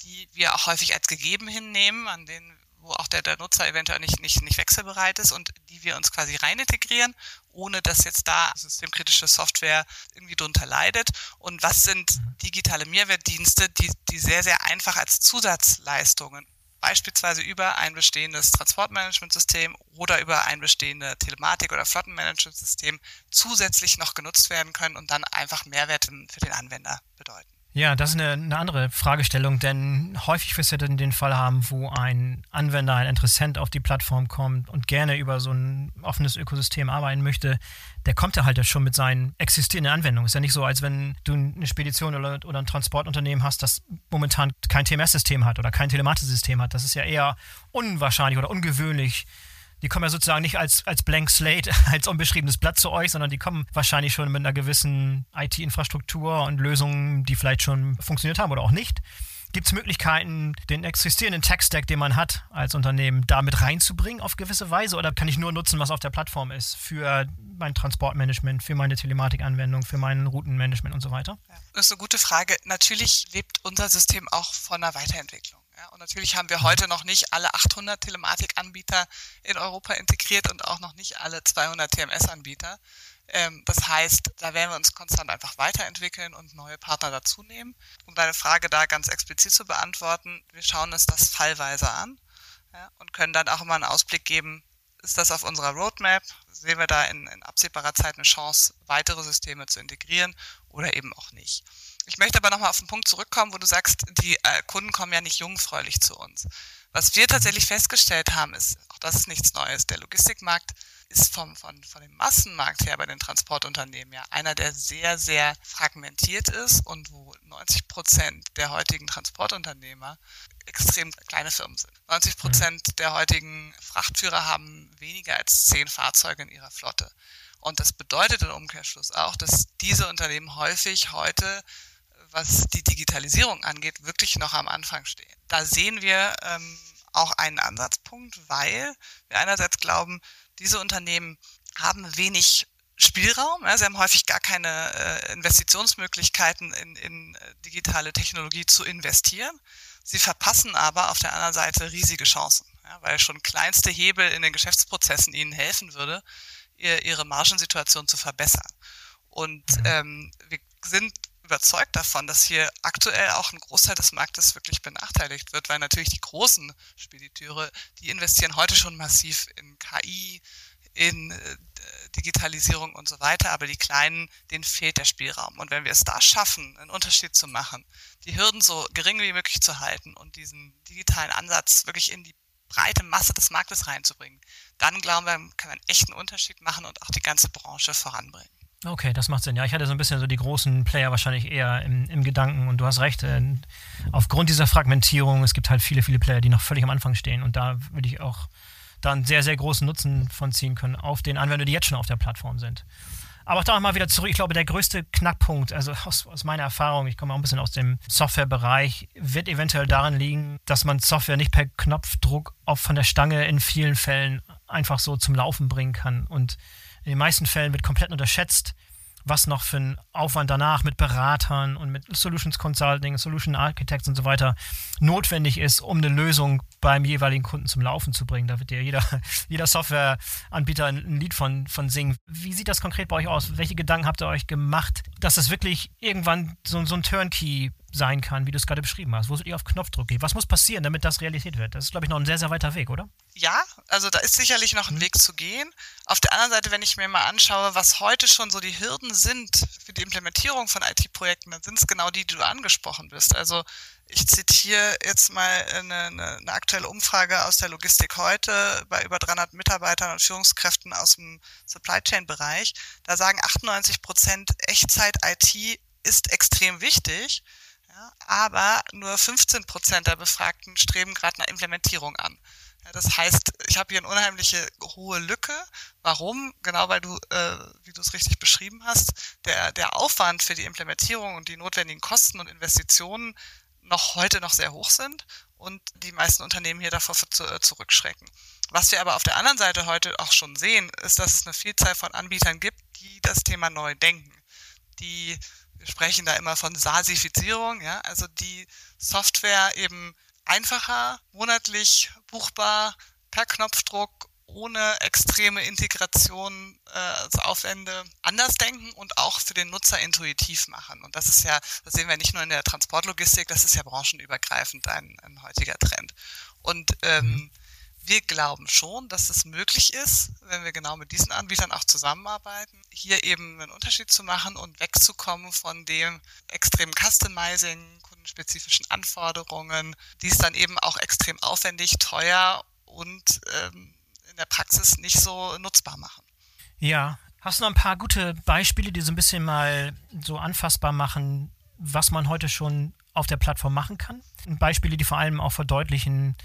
die wir auch häufig als gegeben hinnehmen, an denen wo auch der, der Nutzer eventuell nicht, nicht, nicht wechselbereit ist und die wir uns quasi rein integrieren, ohne dass jetzt da systemkritische Software irgendwie drunter leidet. Und was sind mhm. digitale Mehrwertdienste, die, die sehr, sehr einfach als Zusatzleistungen beispielsweise über ein bestehendes Transportmanagementsystem oder über ein bestehendes Telematik- oder Flottenmanagementsystem zusätzlich noch genutzt werden können und dann einfach Mehrwert für den Anwender bedeuten. Ja, das ist eine, eine, andere Fragestellung, denn häufig wirst du den Fall haben, wo ein Anwender, ein Interessent auf die Plattform kommt und gerne über so ein offenes Ökosystem arbeiten möchte, der kommt ja halt schon mit seinen existierenden Anwendungen. Ist ja nicht so, als wenn du eine Spedition oder, oder ein Transportunternehmen hast, das momentan kein TMS-System hat oder kein Telematisystem hat. Das ist ja eher unwahrscheinlich oder ungewöhnlich die kommen ja sozusagen nicht als, als Blank Slate, als unbeschriebenes Blatt zu euch, sondern die kommen wahrscheinlich schon mit einer gewissen IT-Infrastruktur und Lösungen, die vielleicht schon funktioniert haben oder auch nicht. Gibt es Möglichkeiten, den existierenden Tech-Stack, den man hat als Unternehmen, damit reinzubringen auf gewisse Weise? Oder kann ich nur nutzen, was auf der Plattform ist für mein Transportmanagement, für meine Telematikanwendung, für mein Routenmanagement und so weiter? Das ist eine gute Frage. Natürlich lebt unser System auch von einer Weiterentwicklung. Ja, und natürlich haben wir heute noch nicht alle 800 Telematikanbieter in Europa integriert und auch noch nicht alle 200 TMS-Anbieter. Ähm, das heißt, da werden wir uns konstant einfach weiterentwickeln und neue Partner dazu nehmen. Um deine Frage da ganz explizit zu beantworten, wir schauen uns das fallweise an ja, und können dann auch immer einen Ausblick geben, ist das auf unserer Roadmap? Sehen wir da in, in absehbarer Zeit eine Chance, weitere Systeme zu integrieren oder eben auch nicht? Ich möchte aber nochmal auf den Punkt zurückkommen, wo du sagst, die äh, Kunden kommen ja nicht jungfräulich zu uns. Was wir tatsächlich festgestellt haben, ist, auch das ist nichts Neues, der Logistikmarkt ist vom, von, von dem Massenmarkt her bei den Transportunternehmen ja einer, der sehr, sehr fragmentiert ist und wo 90 Prozent der heutigen Transportunternehmer extrem kleine Firmen sind. 90 Prozent mhm. der heutigen Frachtführer haben weniger als zehn Fahrzeuge in ihrer Flotte. Und das bedeutet im Umkehrschluss auch, dass diese Unternehmen häufig heute was die Digitalisierung angeht, wirklich noch am Anfang stehen. Da sehen wir ähm, auch einen Ansatzpunkt, weil wir einerseits glauben, diese Unternehmen haben wenig Spielraum. Ja, sie haben häufig gar keine äh, Investitionsmöglichkeiten in, in äh, digitale Technologie zu investieren. Sie verpassen aber auf der anderen Seite riesige Chancen, ja, weil schon kleinste Hebel in den Geschäftsprozessen ihnen helfen würde, ihr, ihre Margensituation zu verbessern. Und mhm. ähm, wir sind überzeugt davon, dass hier aktuell auch ein Großteil des Marktes wirklich benachteiligt wird, weil natürlich die großen Spediteure, die investieren heute schon massiv in KI, in äh, Digitalisierung und so weiter, aber die Kleinen, denen fehlt der Spielraum. Und wenn wir es da schaffen, einen Unterschied zu machen, die Hürden so gering wie möglich zu halten und diesen digitalen Ansatz wirklich in die breite Masse des Marktes reinzubringen, dann glauben wir, können wir einen echten Unterschied machen und auch die ganze Branche voranbringen. Okay, das macht Sinn. Ja, ich hatte so ein bisschen so die großen Player wahrscheinlich eher im, im Gedanken und du hast recht, äh, aufgrund dieser Fragmentierung, es gibt halt viele, viele Player, die noch völlig am Anfang stehen und da würde ich auch da einen sehr, sehr großen Nutzen von ziehen können auf den Anwendern, die jetzt schon auf der Plattform sind. Aber auch da mal wieder zurück. Ich glaube, der größte Knackpunkt, also aus, aus meiner Erfahrung, ich komme auch ein bisschen aus dem Softwarebereich, wird eventuell darin liegen, dass man Software nicht per Knopfdruck auf von der Stange in vielen Fällen einfach so zum Laufen bringen kann. Und in den meisten Fällen wird komplett unterschätzt, was noch für ein Aufwand danach mit Beratern und mit Solutions Consulting, Solution Architects und so weiter notwendig ist, um eine Lösung beim jeweiligen Kunden zum Laufen zu bringen. Da wird ja jeder, jeder Softwareanbieter ein Lied von, von singen. Wie sieht das konkret bei euch aus? Welche Gedanken habt ihr euch gemacht, dass das wirklich irgendwann so, so ein Turnkey sein kann, wie du es gerade beschrieben hast, wo ihr auf Knopfdruck geht. Was muss passieren, damit das Realität wird? Das ist, glaube ich, noch ein sehr, sehr weiter Weg, oder? Ja, also da ist sicherlich noch ein mhm. Weg zu gehen. Auf der anderen Seite, wenn ich mir mal anschaue, was heute schon so die Hürden sind für die Implementierung von IT-Projekten, dann sind es genau die, die du angesprochen bist. Also ich zitiere jetzt mal eine, eine, eine, aktuelle Umfrage aus der Logistik heute bei über 300 Mitarbeitern und Führungskräften aus dem Supply Chain Bereich. Da sagen 98 Prozent Echtzeit-IT ist extrem wichtig aber nur 15 Prozent der Befragten streben gerade nach Implementierung an. Ja, das heißt, ich habe hier eine unheimliche hohe Lücke. Warum? Genau weil du, äh, wie du es richtig beschrieben hast, der, der Aufwand für die Implementierung und die notwendigen Kosten und Investitionen noch heute noch sehr hoch sind und die meisten Unternehmen hier davor zu, äh, zurückschrecken. Was wir aber auf der anderen Seite heute auch schon sehen, ist, dass es eine Vielzahl von Anbietern gibt, die das Thema neu denken, die sprechen da immer von Sasifizierung, ja, also die Software eben einfacher, monatlich buchbar, per Knopfdruck, ohne extreme Integration äh, als Aufwände anders denken und auch für den Nutzer intuitiv machen. Und das ist ja, das sehen wir nicht nur in der Transportlogistik, das ist ja branchenübergreifend ein, ein heutiger Trend. Und ähm, mhm wir glauben schon, dass es möglich ist, wenn wir genau mit diesen Anbietern auch zusammenarbeiten, hier eben einen Unterschied zu machen und wegzukommen von dem extremen Customizing, kundenspezifischen Anforderungen, die es dann eben auch extrem aufwendig, teuer und ähm, in der Praxis nicht so nutzbar machen. Ja, hast du noch ein paar gute Beispiele, die so ein bisschen mal so anfassbar machen, was man heute schon auf der Plattform machen kann? Beispiele, die vor allem auch verdeutlichen,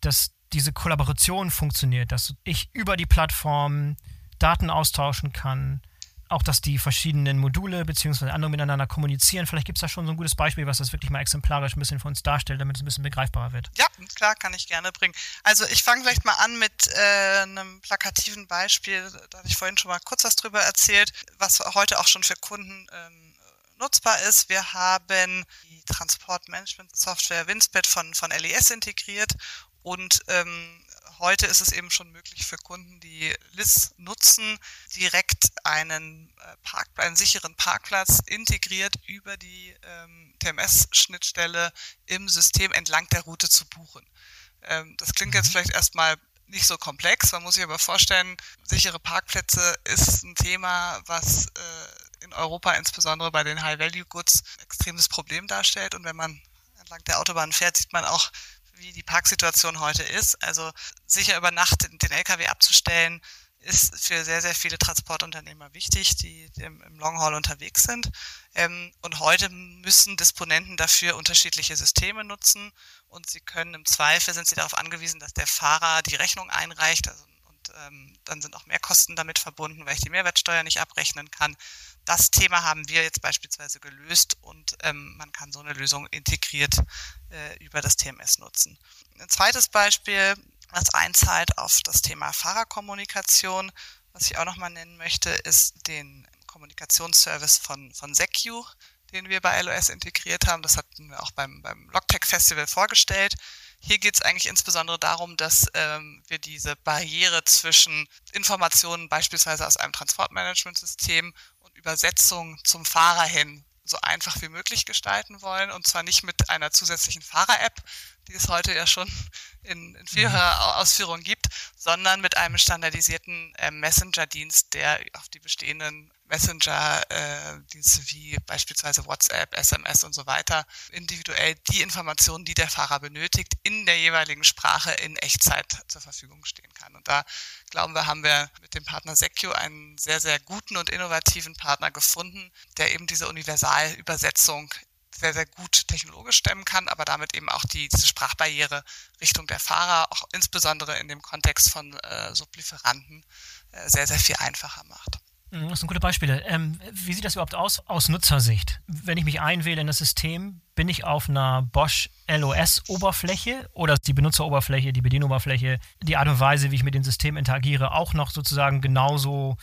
dass diese Kollaboration funktioniert, dass ich über die Plattform Daten austauschen kann, auch dass die verschiedenen Module bzw. andere miteinander kommunizieren. Vielleicht gibt es da schon so ein gutes Beispiel, was das wirklich mal exemplarisch ein bisschen für uns darstellt, damit es ein bisschen begreifbarer wird. Ja, klar, kann ich gerne bringen. Also ich fange vielleicht mal an mit äh, einem plakativen Beispiel, da habe ich vorhin schon mal kurz was drüber erzählt, was heute auch schon für Kunden ähm, nutzbar ist. Wir haben die Transportmanagement-Software Winsped von, von LES integriert und ähm, heute ist es eben schon möglich für Kunden, die LIS nutzen, direkt einen, äh, Park, einen sicheren Parkplatz integriert über die ähm, TMS-Schnittstelle im System entlang der Route zu buchen. Ähm, das klingt jetzt mhm. vielleicht erstmal nicht so komplex. Man muss sich aber vorstellen, sichere Parkplätze ist ein Thema, was äh, in Europa insbesondere bei den High-Value-Goods ein extremes Problem darstellt. Und wenn man entlang der Autobahn fährt, sieht man auch, wie die Parksituation heute ist. Also sicher über Nacht den LKW abzustellen, ist für sehr, sehr viele Transportunternehmer wichtig, die im Longhaul unterwegs sind. Ähm, und heute müssen Disponenten dafür unterschiedliche Systeme nutzen und sie können im Zweifel, sind sie darauf angewiesen, dass der Fahrer die Rechnung einreicht also, ähm, dann sind auch Mehrkosten damit verbunden, weil ich die Mehrwertsteuer nicht abrechnen kann. Das Thema haben wir jetzt beispielsweise gelöst und ähm, man kann so eine Lösung integriert äh, über das TMS nutzen. Ein zweites Beispiel, was einzahlt auf das Thema Fahrerkommunikation, was ich auch nochmal nennen möchte, ist den Kommunikationsservice von, von Secu, den wir bei LOS integriert haben. Das hatten wir auch beim, beim Logtech Festival vorgestellt. Hier geht es eigentlich insbesondere darum, dass ähm, wir diese Barriere zwischen Informationen beispielsweise aus einem Transportmanagementsystem und Übersetzung zum Fahrer hin so einfach wie möglich gestalten wollen und zwar nicht mit einer zusätzlichen Fahrer-App, die es heute ja schon in, in vieler mhm. Ausführung gibt, sondern mit einem standardisierten äh, Messenger-Dienst, der auf die bestehenden Messenger-Dienste äh, wie beispielsweise WhatsApp, SMS und so weiter individuell die Informationen, die der Fahrer benötigt, in der jeweiligen Sprache in Echtzeit zur Verfügung stehen kann. Und da glauben wir, haben wir mit dem Partner Secure einen sehr, sehr guten und innovativen Partner gefunden, der eben diese Universalübersetzung sehr, sehr gut technologisch stemmen kann, aber damit eben auch die, diese Sprachbarriere Richtung der Fahrer, auch insbesondere in dem Kontext von äh, Sublieferanten, äh, sehr, sehr viel einfacher macht. Mhm, das sind gute Beispiele. Ähm, wie sieht das überhaupt aus aus Nutzersicht? Wenn ich mich einwähle in das System, bin ich auf einer Bosch LOS-Oberfläche oder die Benutzeroberfläche, die Bedienoberfläche, die Art und Weise, wie ich mit dem System interagiere, auch noch sozusagen genauso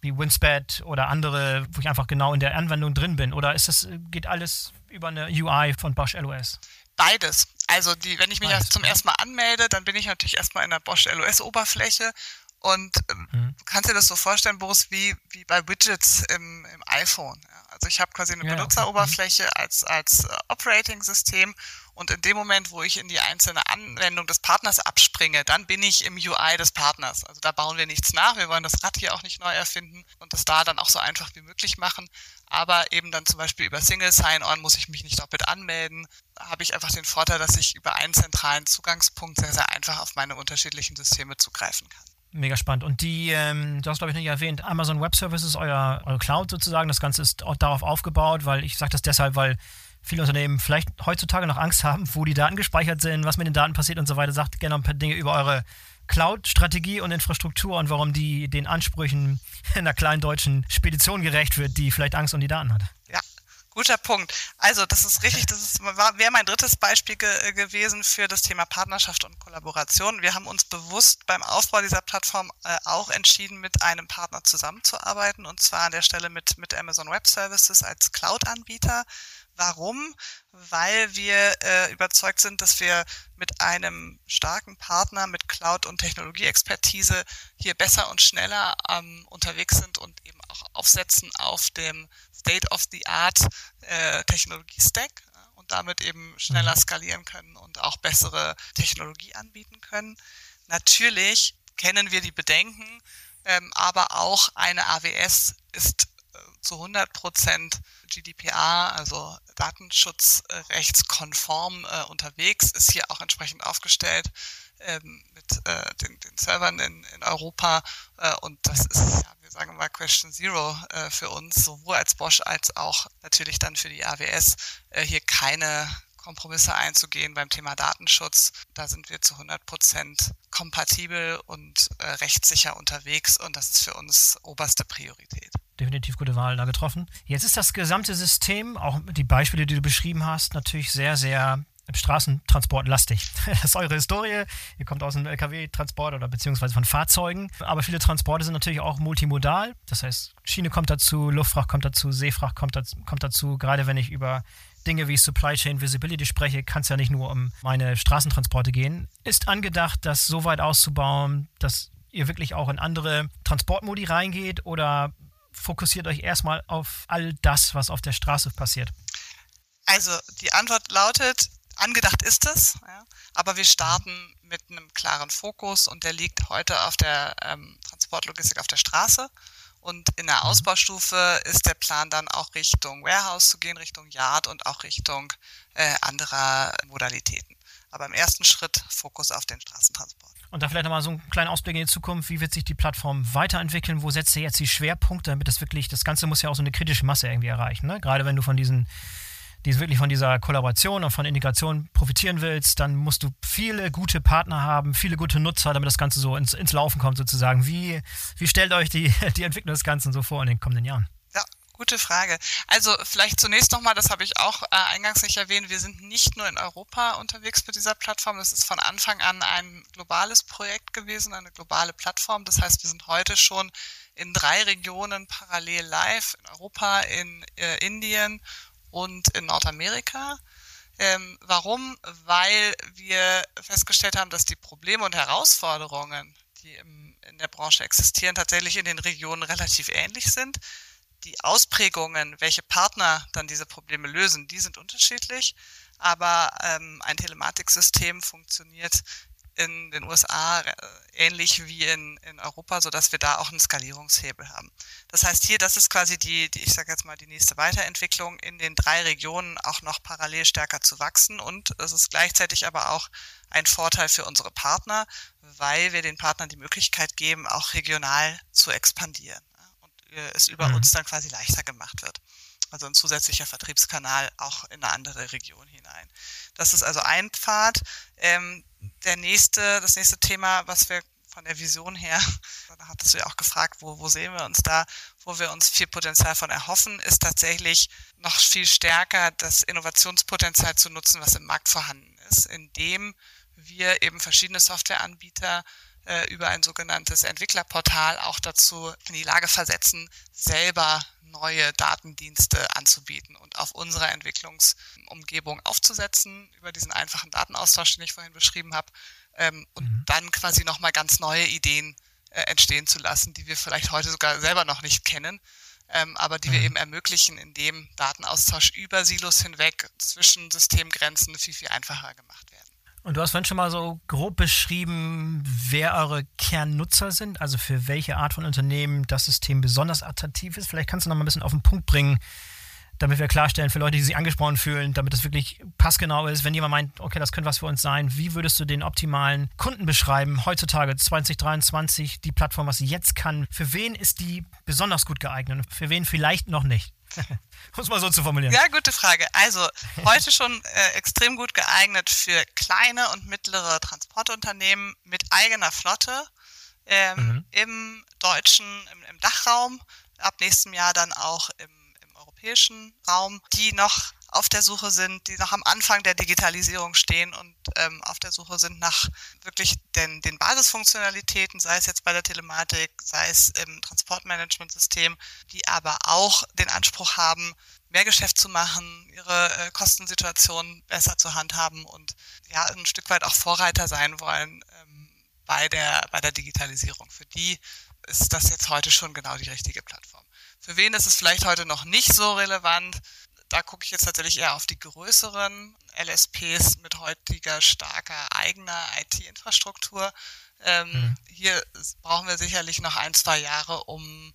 wie Winspad oder andere, wo ich einfach genau in der Anwendung drin bin? Oder ist das, geht alles über eine UI von Bosch LOS? Beides. Also die, wenn ich mich Beides. zum ersten Mal anmelde, dann bin ich natürlich erstmal in der Bosch LOS-Oberfläche und ähm, mhm. du kannst dir das so vorstellen, Boris, wie, wie bei Widgets im, im iPhone. Ja. Also ich habe quasi eine ja, Benutzeroberfläche okay. Mhm. als, als äh, Operating-System und in dem Moment, wo ich in die einzelne Anwendung des Partners abspringe, dann bin ich im UI des Partners. Also da bauen wir nichts nach. Wir wollen das Rad hier auch nicht neu erfinden und das da dann auch so einfach wie möglich machen. Aber eben dann zum Beispiel über Single Sign-On muss ich mich nicht doppelt anmelden. Da habe ich einfach den Vorteil, dass ich über einen zentralen Zugangspunkt sehr, sehr einfach auf meine unterschiedlichen Systeme zugreifen kann. Mega spannend. Und die, ähm, du hast glaube ich nicht erwähnt, Amazon Web Services, euer, eure Cloud sozusagen, das Ganze ist auch darauf aufgebaut, weil ich sage das deshalb, weil viele Unternehmen vielleicht heutzutage noch Angst haben, wo die Daten gespeichert sind, was mit den Daten passiert und so weiter. Sagt gerne ein paar Dinge über eure Cloud-Strategie und Infrastruktur und warum die den Ansprüchen einer kleinen deutschen Spedition gerecht wird, die vielleicht Angst um die Daten hat. Guter Punkt. Also das ist richtig, das wäre mein drittes Beispiel ge gewesen für das Thema Partnerschaft und Kollaboration. Wir haben uns bewusst beim Aufbau dieser Plattform äh, auch entschieden, mit einem Partner zusammenzuarbeiten und zwar an der Stelle mit, mit Amazon Web Services als Cloud-Anbieter. Warum? Weil wir äh, überzeugt sind, dass wir mit einem starken Partner mit Cloud- und Technologieexpertise hier besser und schneller ähm, unterwegs sind und eben auch aufsetzen auf dem State-of-the-Art äh, Technologie-Stack und damit eben schneller mhm. skalieren können und auch bessere Technologie anbieten können. Natürlich kennen wir die Bedenken, ähm, aber auch eine AWS ist zu 100 Prozent GDPR, also datenschutzrechtskonform äh, unterwegs, ist hier auch entsprechend aufgestellt ähm, mit äh, den, den Servern in, in Europa. Äh, und das ist, ja, wir sagen mal Question Zero äh, für uns, sowohl als Bosch als auch natürlich dann für die AWS, äh, hier keine Kompromisse einzugehen beim Thema Datenschutz. Da sind wir zu 100 Prozent kompatibel und äh, rechtssicher unterwegs und das ist für uns oberste Priorität definitiv gute Wahl da getroffen. Jetzt ist das gesamte System, auch die Beispiele, die du beschrieben hast, natürlich sehr, sehr Straßentransport lastig. Das ist eure Historie. Ihr kommt aus einem LKW-Transport oder beziehungsweise von Fahrzeugen. Aber viele Transporte sind natürlich auch multimodal. Das heißt, Schiene kommt dazu, Luftfracht kommt dazu, Seefracht kommt dazu. Kommt dazu. Gerade wenn ich über Dinge wie Supply Chain Visibility spreche, kann es ja nicht nur um meine Straßentransporte gehen. Ist angedacht, das so weit auszubauen, dass ihr wirklich auch in andere Transportmodi reingeht oder fokussiert euch erstmal auf all das, was auf der Straße passiert? Also die Antwort lautet, angedacht ist es, ja, aber wir starten mit einem klaren Fokus und der liegt heute auf der ähm, Transportlogistik auf der Straße. Und in der mhm. Ausbaustufe ist der Plan dann auch Richtung Warehouse zu gehen, Richtung Yard und auch Richtung äh, anderer Modalitäten. Aber im ersten Schritt Fokus auf den Straßentransport. Und da vielleicht nochmal so einen kleinen Ausblick in die Zukunft. Wie wird sich die Plattform weiterentwickeln? Wo setzt ihr jetzt die Schwerpunkte, damit das wirklich, das Ganze muss ja auch so eine kritische Masse irgendwie erreichen. Ne? Gerade wenn du von diesen die wirklich von dieser Kollaboration und von Integration profitieren willst, dann musst du viele gute Partner haben, viele gute Nutzer, damit das Ganze so ins, ins Laufen kommt sozusagen. Wie, wie stellt euch die, die Entwicklung des Ganzen so vor in den kommenden Jahren? Gute Frage. Also vielleicht zunächst nochmal, das habe ich auch äh, eingangs nicht erwähnt, wir sind nicht nur in Europa unterwegs mit dieser Plattform, das ist von Anfang an ein globales Projekt gewesen, eine globale Plattform. Das heißt, wir sind heute schon in drei Regionen parallel live, in Europa, in äh, Indien und in Nordamerika. Ähm, warum? Weil wir festgestellt haben, dass die Probleme und Herausforderungen, die im, in der Branche existieren, tatsächlich in den Regionen relativ ähnlich sind die Ausprägungen, welche Partner dann diese Probleme lösen, die sind unterschiedlich. Aber ähm, ein Telematiksystem funktioniert in den USA äh, ähnlich wie in, in Europa, so dass wir da auch einen Skalierungshebel haben. Das heißt hier, das ist quasi die, die ich sage jetzt mal, die nächste Weiterentwicklung in den drei Regionen auch noch parallel stärker zu wachsen und es ist gleichzeitig aber auch ein Vorteil für unsere Partner, weil wir den Partnern die Möglichkeit geben, auch regional zu expandieren es über mhm. uns dann quasi leichter gemacht wird. Also ein zusätzlicher Vertriebskanal auch in eine andere Region hinein. Das ist also ein Pfad. Ähm, der nächste, das nächste Thema, was wir von der Vision her, da hattest du ja auch gefragt, wo, wo sehen wir uns da, wo wir uns viel Potenzial von erhoffen, ist tatsächlich noch viel stärker das Innovationspotenzial zu nutzen, was im Markt vorhanden ist, indem wir eben verschiedene Softwareanbieter äh, über ein sogenanntes Entwicklerportal auch dazu in die Lage versetzen, selber neue Datendienste anzubieten und auf unserer Entwicklungsumgebung aufzusetzen, über diesen einfachen Datenaustausch, den ich vorhin beschrieben habe, ähm, und mhm. dann quasi nochmal ganz neue Ideen äh, entstehen zu lassen, die wir vielleicht heute sogar selber noch nicht kennen, ähm, aber die mhm. wir eben ermöglichen, indem Datenaustausch über Silos hinweg zwischen Systemgrenzen viel, viel einfacher gemacht werden. Und du hast vorhin schon mal so grob beschrieben, wer eure Kernnutzer sind, also für welche Art von Unternehmen das System besonders attraktiv ist. Vielleicht kannst du noch mal ein bisschen auf den Punkt bringen, damit wir klarstellen für Leute, die sich angesprochen fühlen, damit es wirklich passgenau ist. Wenn jemand meint, okay, das könnte was für uns sein, wie würdest du den optimalen Kunden beschreiben, heutzutage 2023, die Plattform, was sie jetzt kann? Für wen ist die besonders gut geeignet und für wen vielleicht noch nicht? um es mal so zu formulieren. Ja, gute Frage. Also heute schon äh, extrem gut geeignet für kleine und mittlere Transportunternehmen mit eigener Flotte ähm, mhm. im deutschen, im, im, Dachraum, ab nächstem Jahr dann auch im, im europäischen Raum, die noch auf der Suche sind, die noch am Anfang der Digitalisierung stehen und ähm, auf der Suche sind nach wirklich den, den Basisfunktionalitäten, sei es jetzt bei der Telematik, sei es im Transportmanagementsystem, die aber auch den Anspruch haben, mehr Geschäft zu machen, ihre äh, Kostensituation besser zu handhaben und ja ein Stück weit auch Vorreiter sein wollen ähm, bei der bei der Digitalisierung. Für die ist das jetzt heute schon genau die richtige Plattform. Für wen ist es vielleicht heute noch nicht so relevant? Da gucke ich jetzt tatsächlich eher auf die größeren LSPs mit heutiger starker eigener IT-Infrastruktur. Ähm, mhm. Hier brauchen wir sicherlich noch ein, zwei Jahre, um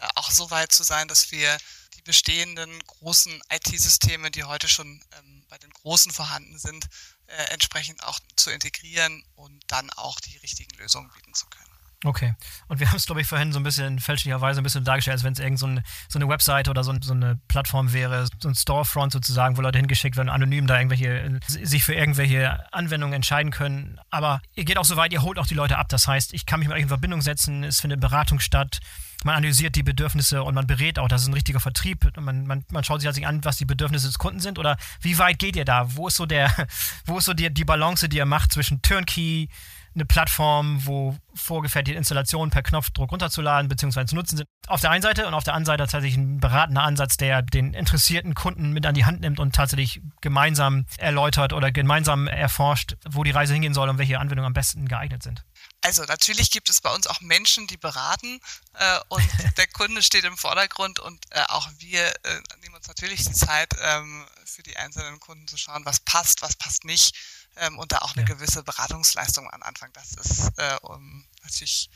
äh, auch so weit zu sein, dass wir die bestehenden großen IT-Systeme, die heute schon ähm, bei den Großen vorhanden sind, äh, entsprechend auch zu integrieren und dann auch die richtigen Lösungen bieten zu können. Okay. Und wir haben es, glaube ich, vorhin so ein bisschen fälschlicherweise ein bisschen dargestellt, als wenn es irgend so eine, so eine Website oder so, so, eine Plattform wäre, so ein Storefront sozusagen, wo Leute hingeschickt werden, anonym da irgendwelche, sich für irgendwelche Anwendungen entscheiden können. Aber ihr geht auch so weit, ihr holt auch die Leute ab. Das heißt, ich kann mich mit euch in Verbindung setzen, es findet Beratung statt, man analysiert die Bedürfnisse und man berät auch. Das ist ein richtiger Vertrieb. Man, man, man schaut sich halt an, was die Bedürfnisse des Kunden sind oder wie weit geht ihr da? Wo ist so der, wo ist so die, die Balance, die ihr macht zwischen Turnkey, eine Plattform, wo vorgefertigte Installationen per Knopfdruck runterzuladen bzw. zu nutzen sind. Auf der einen Seite und auf der anderen Seite tatsächlich ein beratender Ansatz, der den interessierten Kunden mit an die Hand nimmt und tatsächlich gemeinsam erläutert oder gemeinsam erforscht, wo die Reise hingehen soll und welche Anwendungen am besten geeignet sind. Also natürlich gibt es bei uns auch Menschen, die beraten äh, und der Kunde steht im Vordergrund und äh, auch wir äh, nehmen uns natürlich die Zeit ähm, für die einzelnen Kunden zu schauen, was passt, was passt nicht ähm, und da auch eine ja. gewisse Beratungsleistung am Anfang. Das ist äh, um, natürlich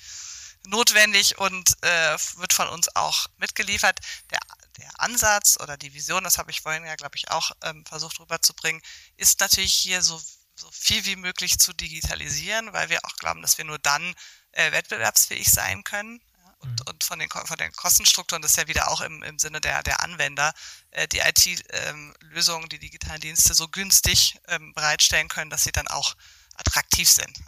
notwendig und äh, wird von uns auch mitgeliefert. Der, der Ansatz oder die Vision, das habe ich vorhin ja, glaube ich, auch ähm, versucht rüberzubringen, ist natürlich hier so, so viel wie möglich zu digitalisieren, weil wir auch glauben, dass wir nur dann äh, wettbewerbsfähig sein können. Und, mhm. und von, den, von den Kostenstrukturen, das ist ja wieder auch im, im Sinne der, der Anwender, äh, die IT-Lösungen, ähm, die digitalen Dienste so günstig ähm, bereitstellen können, dass sie dann auch attraktiv sind. Ja.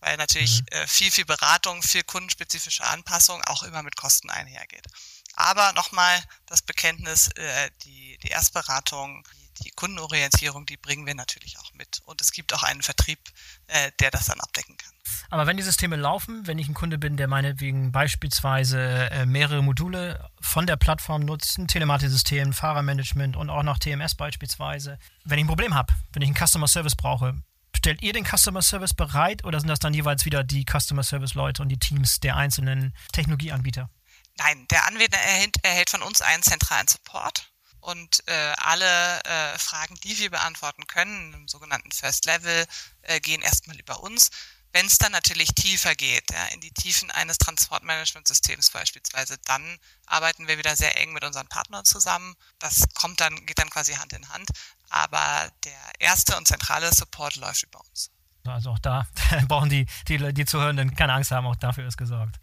Weil natürlich mhm. äh, viel, viel Beratung, viel kundenspezifische Anpassung auch immer mit Kosten einhergeht. Aber nochmal das Bekenntnis, äh, die, die Erstberatung, die, die Kundenorientierung, die bringen wir natürlich auch mit. Und es gibt auch einen Vertrieb, äh, der das dann abdecken kann. Aber wenn die Systeme laufen, wenn ich ein Kunde bin, der meinetwegen beispielsweise äh, mehrere Module von der Plattform nutzt, ein Telematiksystem, Fahrermanagement und auch noch TMS beispielsweise, wenn ich ein Problem habe, wenn ich einen Customer Service brauche, stellt ihr den Customer Service bereit oder sind das dann jeweils wieder die Customer Service Leute und die Teams der einzelnen Technologieanbieter? Nein, der Anwender erhält, erhält von uns einen zentralen Support und äh, alle äh, Fragen, die wir beantworten können, im sogenannten First Level, äh, gehen erstmal über uns. Wenn es dann natürlich tiefer geht, ja, in die Tiefen eines Transportmanagementsystems beispielsweise, dann arbeiten wir wieder sehr eng mit unseren Partnern zusammen. Das kommt dann, geht dann quasi Hand in Hand. Aber der erste und zentrale Support läuft über uns. Also auch da brauchen die, die, die Zuhörenden keine Angst haben, auch dafür ist gesorgt.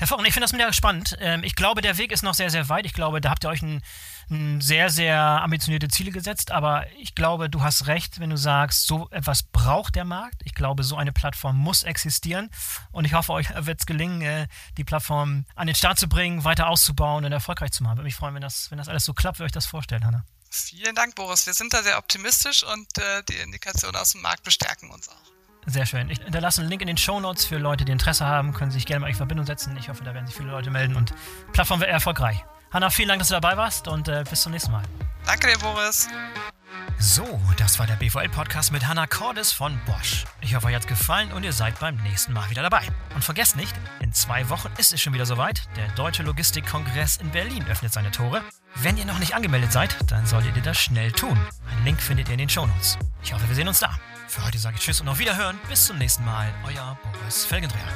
Hervorragend, ich finde das mega spannend. Ähm, ich glaube, der Weg ist noch sehr, sehr weit. Ich glaube, da habt ihr euch ein, ein, sehr, sehr ambitionierte Ziele gesetzt. Aber ich glaube, du hast recht, wenn du sagst, so etwas braucht der Markt. Ich glaube, so eine Plattform muss existieren. Und ich hoffe, euch wird es gelingen, äh, die Plattform an den Start zu bringen, weiter auszubauen und erfolgreich zu machen. Würde mich freuen, wenn das, wenn das alles so klappt, wie euch das vorstellt, Hanna. Vielen Dank, Boris. Wir sind da sehr optimistisch und äh, die Indikationen aus dem Markt bestärken uns auch. Sehr schön. Ich hinterlasse einen Link in den Show Notes für Leute, die Interesse haben, können sich gerne mal in Verbindung setzen. Ich hoffe, da werden sich viele Leute melden und die Plattform wird erfolgreich. Hanna, vielen Dank, dass du dabei warst und äh, bis zum nächsten Mal. Danke dir, Boris. So, das war der BVL-Podcast mit Hanna Cordes von Bosch. Ich hoffe, euch hat gefallen und ihr seid beim nächsten Mal wieder dabei. Und vergesst nicht, in zwei Wochen ist es schon wieder soweit. Der Deutsche Logistikkongress in Berlin öffnet seine Tore. Wenn ihr noch nicht angemeldet seid, dann solltet ihr das schnell tun. Einen Link findet ihr in den Shownotes. Ich hoffe, wir sehen uns da. Für heute sage ich Tschüss und auf Wiederhören. Bis zum nächsten Mal. Euer Boris Felgendreher.